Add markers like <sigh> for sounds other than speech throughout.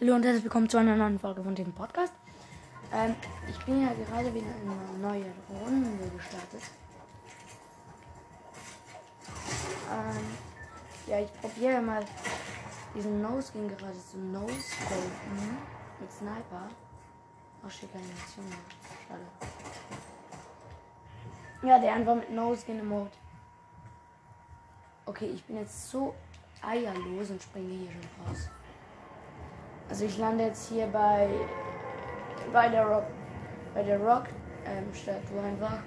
Hallo und herzlich willkommen zu einer neuen Folge von dem Podcast. Ähm, ich bin ja gerade wieder in eine neue Runde gestartet. Ähm, ja, ich probiere mal diesen Nose Ging gerade zu Nose Scopen mit Sniper. Oh, Mission mehr. Schade. Ja, der einfach mit Nose Skin im Mode. Okay, ich bin jetzt so eierlos und springe hier schon raus. Also ich lande jetzt hier bei bei der Rock bei der Rock ähm, Statue einfach.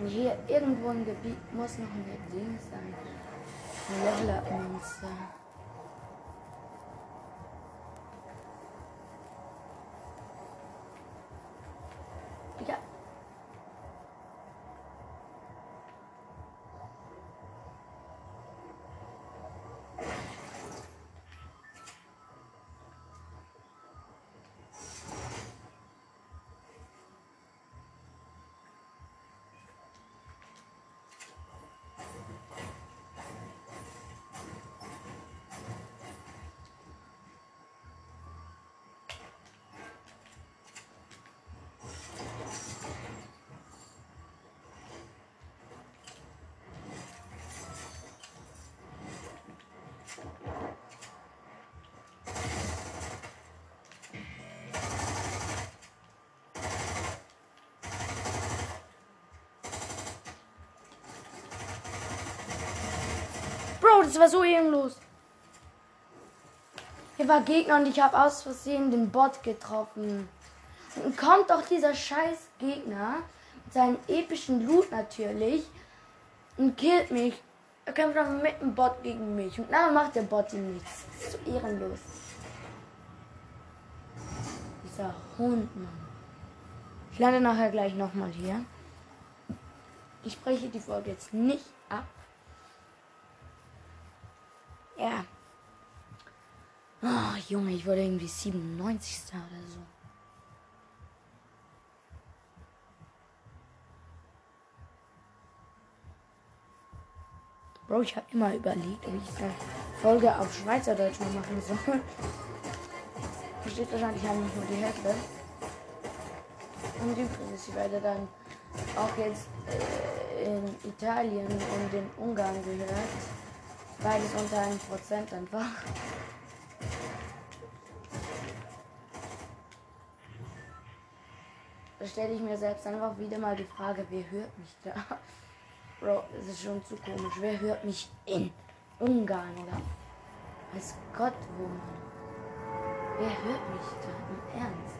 Und hier irgendwo im Gebiet muss noch ein Ding sein. Ein Level das war so ehrenlos. Hier war Gegner und ich habe aus Versehen den Bot getroffen. Und kommt doch dieser scheiß Gegner mit seinem epischen Loot natürlich und killt mich. Er kämpft dann mit dem Bot gegen mich. Und dann macht der Bot ihm nichts. Das ist so ehrenlos. Dieser Hund, Mann. Ich lande nachher gleich nochmal hier. Ich breche die Folge jetzt nicht ab. Ja. Oh, Junge, ich wurde irgendwie 97. oder so. Bro, ich habe immer überlegt, ob ich eine Folge auf Schweizerdeutsch mal machen soll. Versteht wahrscheinlich nicht nur die Hälfte. Und übrigens, ich werde dann auch jetzt äh, in Italien und in Ungarn gehört. Beides unter 1% einfach. Da stelle ich mir selbst einfach wieder mal die Frage, wer hört mich da? Bro, das ist schon zu komisch. Wer hört mich in Ungarn oder weiß Gott wo man? Wer hört mich da im Ernst?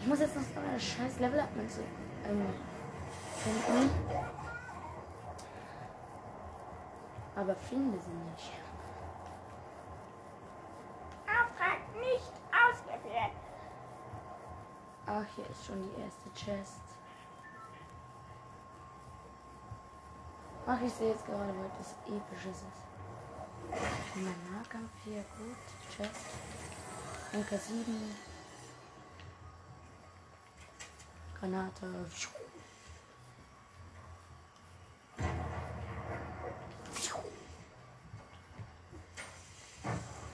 Ich muss jetzt noch so eine scheiß Level up Münze ähm, finden. Aber finde sie nicht. Auftrag nicht ausgeführt. Ach, hier ist schon die erste Chest. Ach, ich sehe jetzt gerade, was das Episches ist. Mein Nahkampf hier, gut. Chest. MK7. Granate.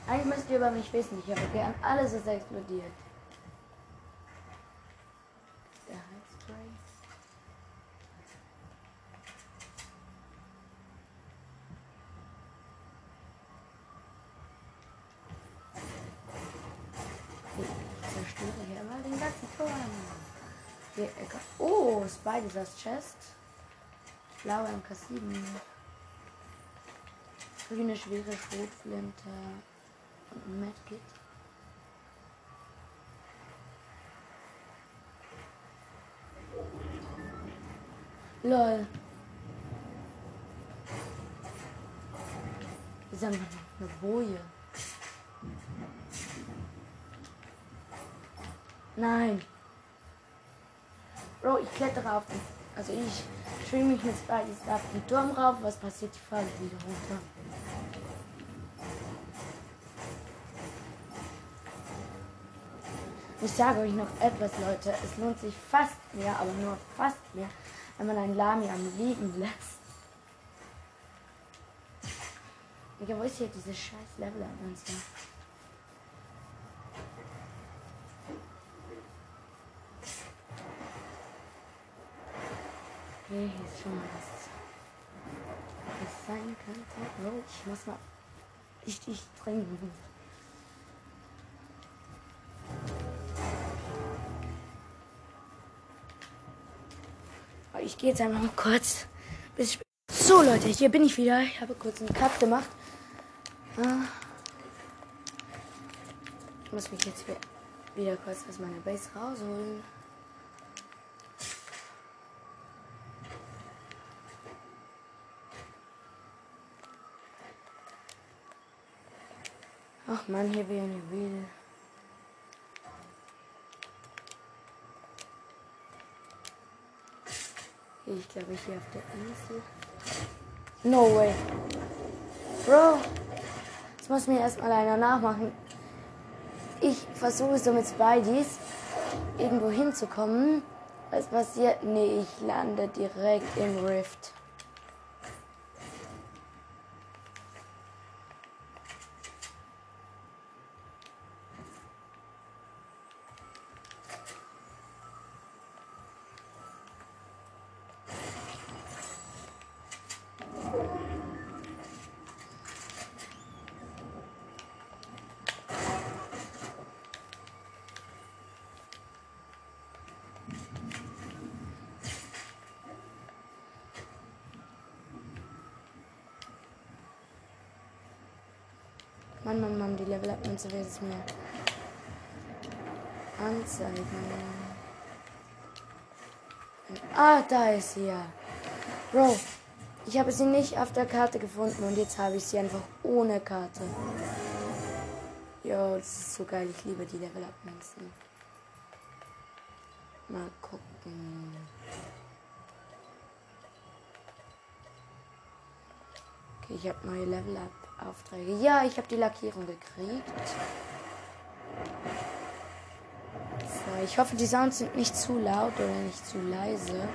Eigentlich müsst ihr über mich wissen, ich habe gern alles ist explodiert. Oh, Spidey's Chest. Blaue MK7. Grüne schwere Schrotflinte. Und ein Medkit. Lol. Ist einfach eine Boje. Nein. Bro, ich klettere auf das. Also ich schwinge mich mit Spidey auf den Turm rauf. Was passiert? Ich falle wieder runter. Ich sage euch noch etwas, Leute. Es lohnt sich fast mehr, aber nur fast mehr, wenn man einen Lami am Leben lässt. Digga, wo ist hier diese scheiß Level-Anzahl? So? Okay, hier ist schon mal was. Was sein könnte. Oh, ich muss mal richtig trinken. Ich gehe jetzt einfach mal kurz. Bis so Leute, hier bin ich wieder. Ich habe kurz einen Cut gemacht. Ah. Ich muss mich jetzt wieder kurz aus meiner Base rausholen. Ach man, hier wäre eine Juwel. Ich glaube, ich hier auf der Insel. No way. Bro. Das muss mir erstmal einer nachmachen. Ich versuche so mit Spideys irgendwo hinzukommen. Was passiert? Nee, ich lande direkt im Rift. Mann, Mann, Mann, die Level Up Münze wird es mir anzeigen. Ah, da ist sie ja. Bro, ich habe sie nicht auf der Karte gefunden und jetzt habe ich sie einfach ohne Karte. Jo, das ist so geil. Ich liebe die Level Up Münzen. Mal gucken. Okay, ich habe neue Level Up. Aufträge. Ja, ich habe die Lackierung gekriegt. So, ich hoffe, die Sounds sind nicht zu laut oder nicht zu leise.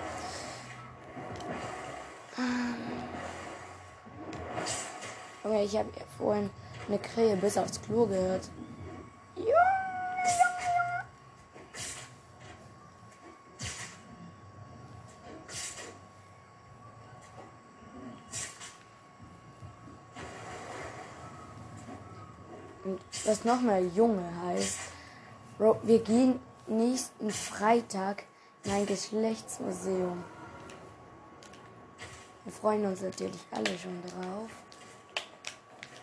Okay, ich habe vorhin eine Krähe bis aufs Klo gehört. Was nochmal Junge heißt. Bro, wir gehen nächsten Freitag in ein Geschlechtsmuseum. Wir freuen uns natürlich alle schon drauf.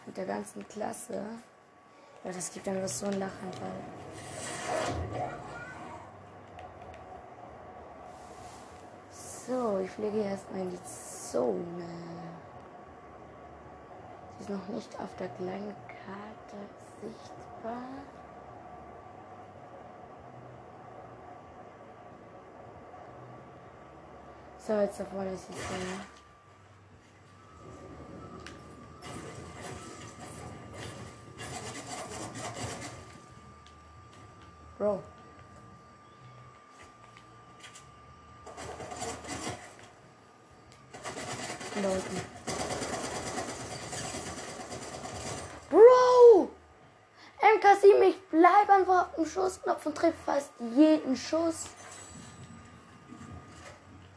Mit der ganzen Klasse. Ja, das gibt einfach so einen Lachanfall. So, ich fliege erstmal in die Zone. Sie ist noch nicht auf der kleinen Karte sichtbar. So, jetzt vorne ist die Szene. Bro. Da unten. Kasim, ich bleib einfach auf dem Schussknopf und treffe fast jeden Schuss.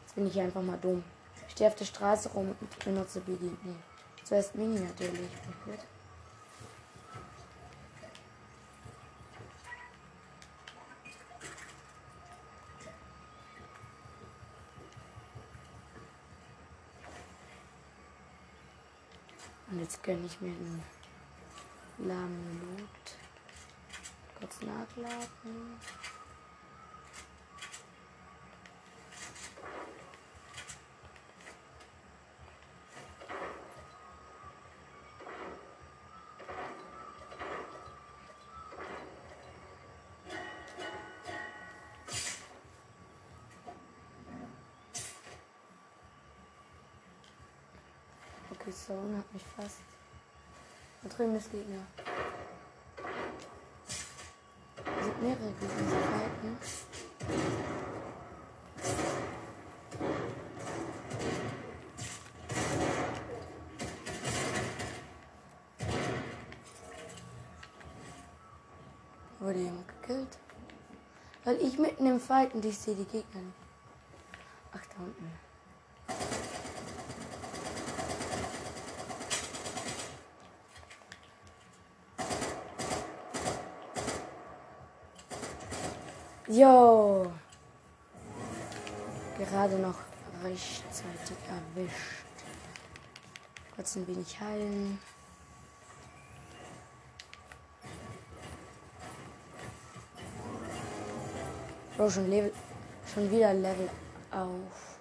Jetzt bin ich einfach mal dumm. Ich stehe auf der Straße rum und benutze Biggie. Nee. Zuerst Mini natürlich. Und jetzt gönne ich mir einen lahmen Loot. Kurz nachladen. Okay, Zone hat mich fast. Da drüben ist Gegner sind mehrere Gemüsezeiten. Wurde jemand gekillt? Weil ich mitten im Fighten, ich sehe die Gegner nicht. Ach, da unten. Jo. Gerade noch rechtzeitig erwischt. Kurz ein wenig heilen. Bro, schon, Level, schon wieder Level auf.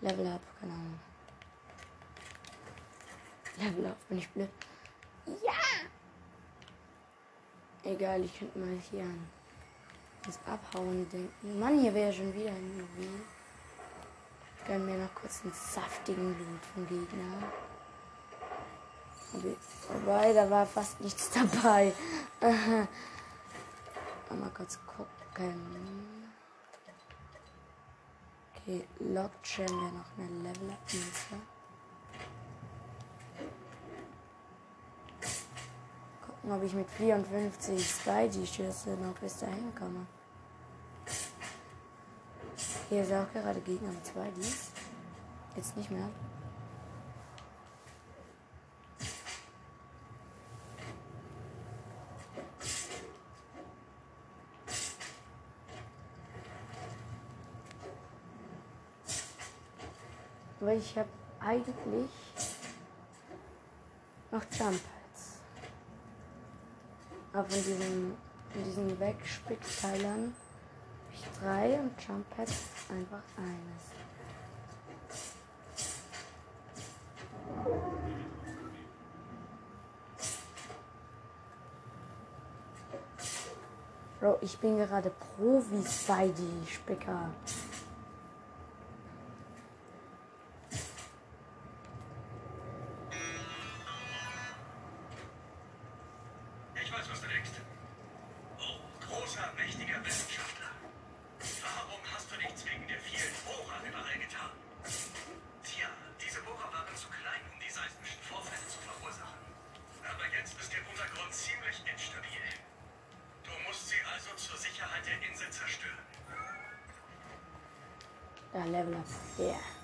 Level up, Ahnung. Level up, bin ich blöd. Ja! Egal, ich könnte mal hier an das Abhauen denken. Mann, hier wäre schon wieder ein Juwel. Ich gönn mir noch kurz einen saftigen Loot vom Gegner. Wobei, da war fast nichts <laughs> dabei. <laughs> Mal kurz gucken. Okay, Lockchain wäre noch eine Level Up Münze. Gucken, ob ich mit 54 Spidey-Schüsse noch bis dahin komme. Hier ist auch gerade Gegner mit Spideys. Jetzt nicht mehr. weil ich habe eigentlich noch Jump Pads. Aber von diesen, von diesen Wegspickteilern habe ich drei und Jump Pads einfach eines. Bro, ich bin gerade Profi Spidey Spicker. Da level up. Yeah.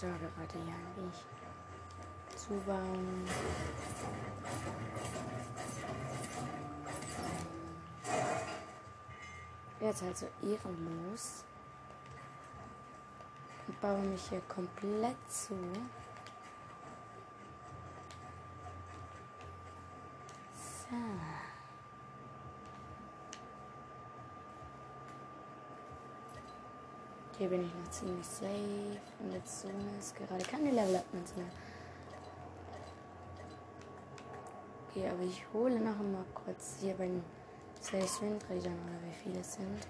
So, gerade hier ein wenig zubauen. Jetzt also ehrenlos. Und baue mich hier komplett zu. So. Hier bin ich noch ziemlich safe. Und jetzt so ist gerade keine Level-Up-Ments mehr. Okay, aber ich hole noch mal kurz hier bei den 2 Swing-Trägern oder wie viele es sind.